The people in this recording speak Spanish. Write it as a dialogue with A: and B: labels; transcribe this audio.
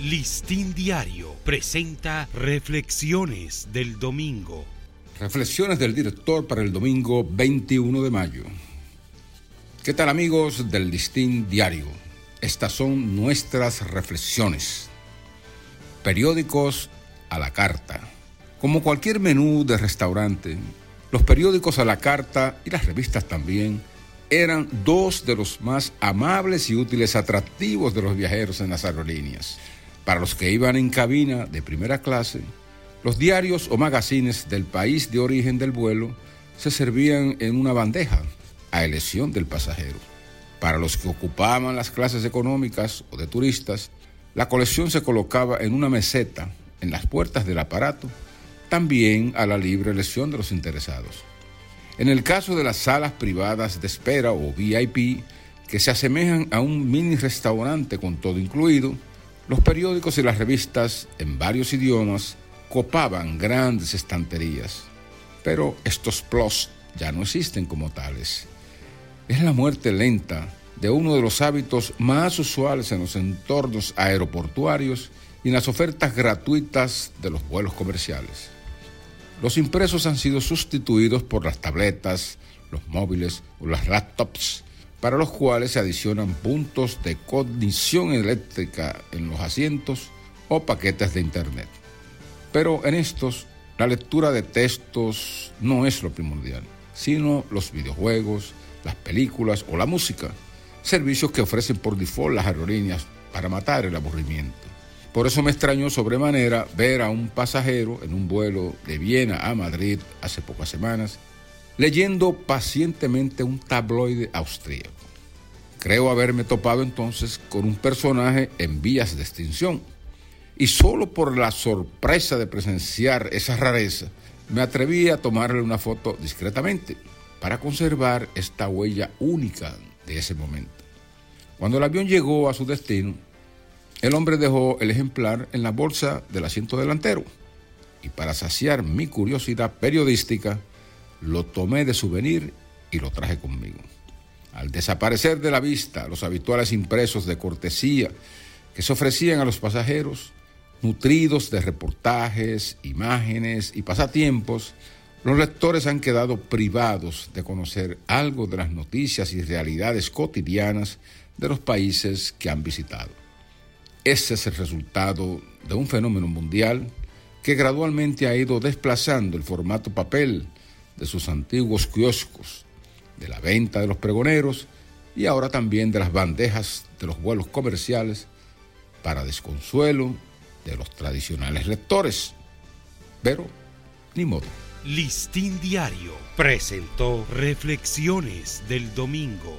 A: Listín Diario presenta Reflexiones del Domingo.
B: Reflexiones del director para el domingo 21 de mayo. ¿Qué tal amigos del Listín Diario? Estas son nuestras reflexiones. Periódicos a la carta. Como cualquier menú de restaurante, los periódicos a la carta y las revistas también eran dos de los más amables y útiles atractivos de los viajeros en las aerolíneas. Para los que iban en cabina de primera clase, los diarios o magazines del país de origen del vuelo se servían en una bandeja a elección del pasajero. Para los que ocupaban las clases económicas o de turistas, la colección se colocaba en una meseta en las puertas del aparato, también a la libre elección de los interesados. En el caso de las salas privadas de espera o VIP, que se asemejan a un mini restaurante con todo incluido, los periódicos y las revistas en varios idiomas copaban grandes estanterías, pero estos plus ya no existen como tales. Es la muerte lenta de uno de los hábitos más usuales en los entornos aeroportuarios y en las ofertas gratuitas de los vuelos comerciales. Los impresos han sido sustituidos por las tabletas, los móviles o las laptops para los cuales se adicionan puntos de cognición eléctrica en los asientos o paquetes de Internet. Pero en estos, la lectura de textos no es lo primordial, sino los videojuegos, las películas o la música, servicios que ofrecen por default las aerolíneas para matar el aburrimiento. Por eso me extrañó sobremanera ver a un pasajero en un vuelo de Viena a Madrid hace pocas semanas leyendo pacientemente un tabloide austríaco. Creo haberme topado entonces con un personaje en vías de extinción. Y solo por la sorpresa de presenciar esa rareza, me atreví a tomarle una foto discretamente para conservar esta huella única de ese momento. Cuando el avión llegó a su destino, el hombre dejó el ejemplar en la bolsa del asiento delantero y para saciar mi curiosidad periodística, lo tomé de souvenir y lo traje conmigo. Al desaparecer de la vista los habituales impresos de cortesía que se ofrecían a los pasajeros, nutridos de reportajes, imágenes y pasatiempos, los lectores han quedado privados de conocer algo de las noticias y realidades cotidianas de los países que han visitado. Ese es el resultado de un fenómeno mundial que gradualmente ha ido desplazando el formato papel de sus antiguos kioscos, de la venta de los pregoneros y ahora también de las bandejas de los vuelos comerciales para desconsuelo de los tradicionales lectores. Pero, ni modo.
A: Listín Diario presentó Reflexiones del Domingo.